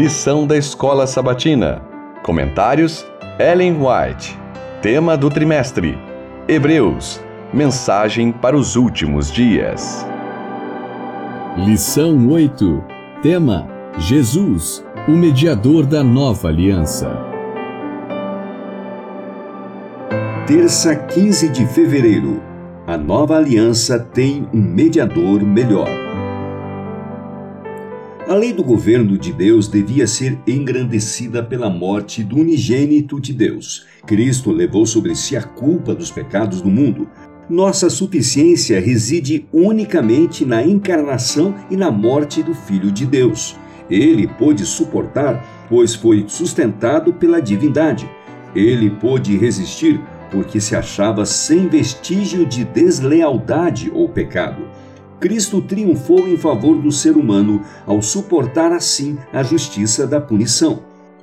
Lição da Escola Sabatina. Comentários: Ellen White. Tema do trimestre: Hebreus. Mensagem para os últimos dias. Lição 8. Tema: Jesus, o mediador da nova aliança. Terça, 15 de fevereiro. A nova aliança tem um mediador melhor. A lei do governo de Deus devia ser engrandecida pela morte do unigênito de Deus. Cristo levou sobre si a culpa dos pecados do mundo. Nossa suficiência reside unicamente na encarnação e na morte do Filho de Deus. Ele pôde suportar, pois foi sustentado pela divindade. Ele pôde resistir, porque se achava sem vestígio de deslealdade ou pecado. Cristo triunfou em favor do ser humano ao suportar assim a justiça da punição.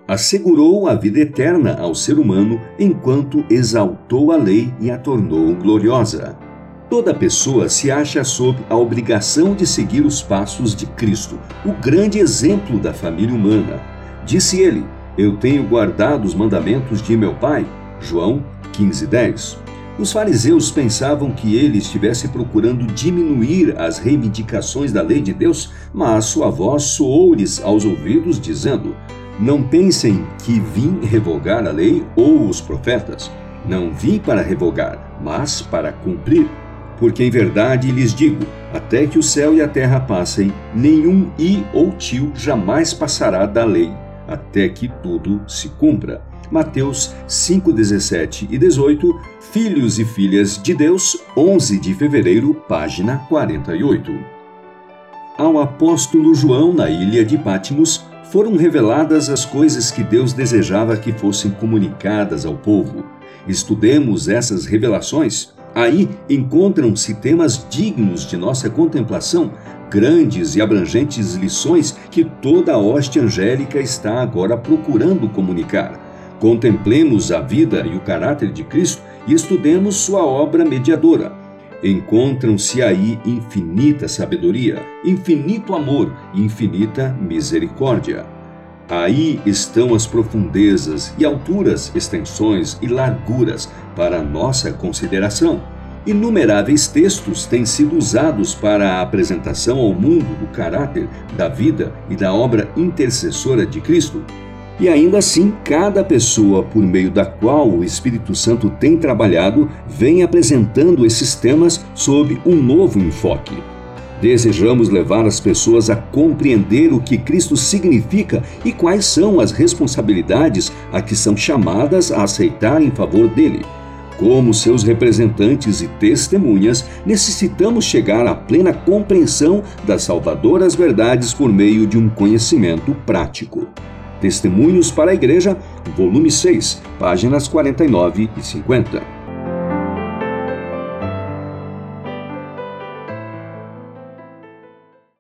Assegurou a vida eterna ao ser humano enquanto exaltou a lei e a tornou gloriosa. Toda pessoa se acha sob a obrigação de seguir os passos de Cristo, o grande exemplo da família humana. Disse ele: Eu tenho guardado os mandamentos de meu Pai. João 15:10. Os fariseus pensavam que ele estivesse procurando diminuir as reivindicações da lei de Deus, mas sua voz soou-lhes aos ouvidos, dizendo: Não pensem que vim revogar a lei ou os profetas. Não vim para revogar, mas para cumprir. Porque em verdade lhes digo: até que o céu e a terra passem, nenhum i ou tio jamais passará da lei, até que tudo se cumpra. Mateus 5, 17 e 18, Filhos e Filhas de Deus, 11 de fevereiro, página 48. Ao apóstolo João, na ilha de Pátimos, foram reveladas as coisas que Deus desejava que fossem comunicadas ao povo. Estudemos essas revelações. Aí encontram-se temas dignos de nossa contemplação, grandes e abrangentes lições que toda a hoste angélica está agora procurando comunicar. Contemplemos a vida e o caráter de Cristo e estudemos sua obra mediadora. Encontram-se aí infinita sabedoria, infinito amor e infinita misericórdia. Aí estão as profundezas e alturas, extensões e larguras para nossa consideração. Inumeráveis textos têm sido usados para a apresentação ao mundo do caráter, da vida e da obra intercessora de Cristo. E ainda assim, cada pessoa por meio da qual o Espírito Santo tem trabalhado vem apresentando esses temas sob um novo enfoque. Desejamos levar as pessoas a compreender o que Cristo significa e quais são as responsabilidades a que são chamadas a aceitar em favor dele. Como seus representantes e testemunhas, necessitamos chegar à plena compreensão das salvadoras verdades por meio de um conhecimento prático. Testemunhos para a Igreja, volume 6, páginas 49 e 50.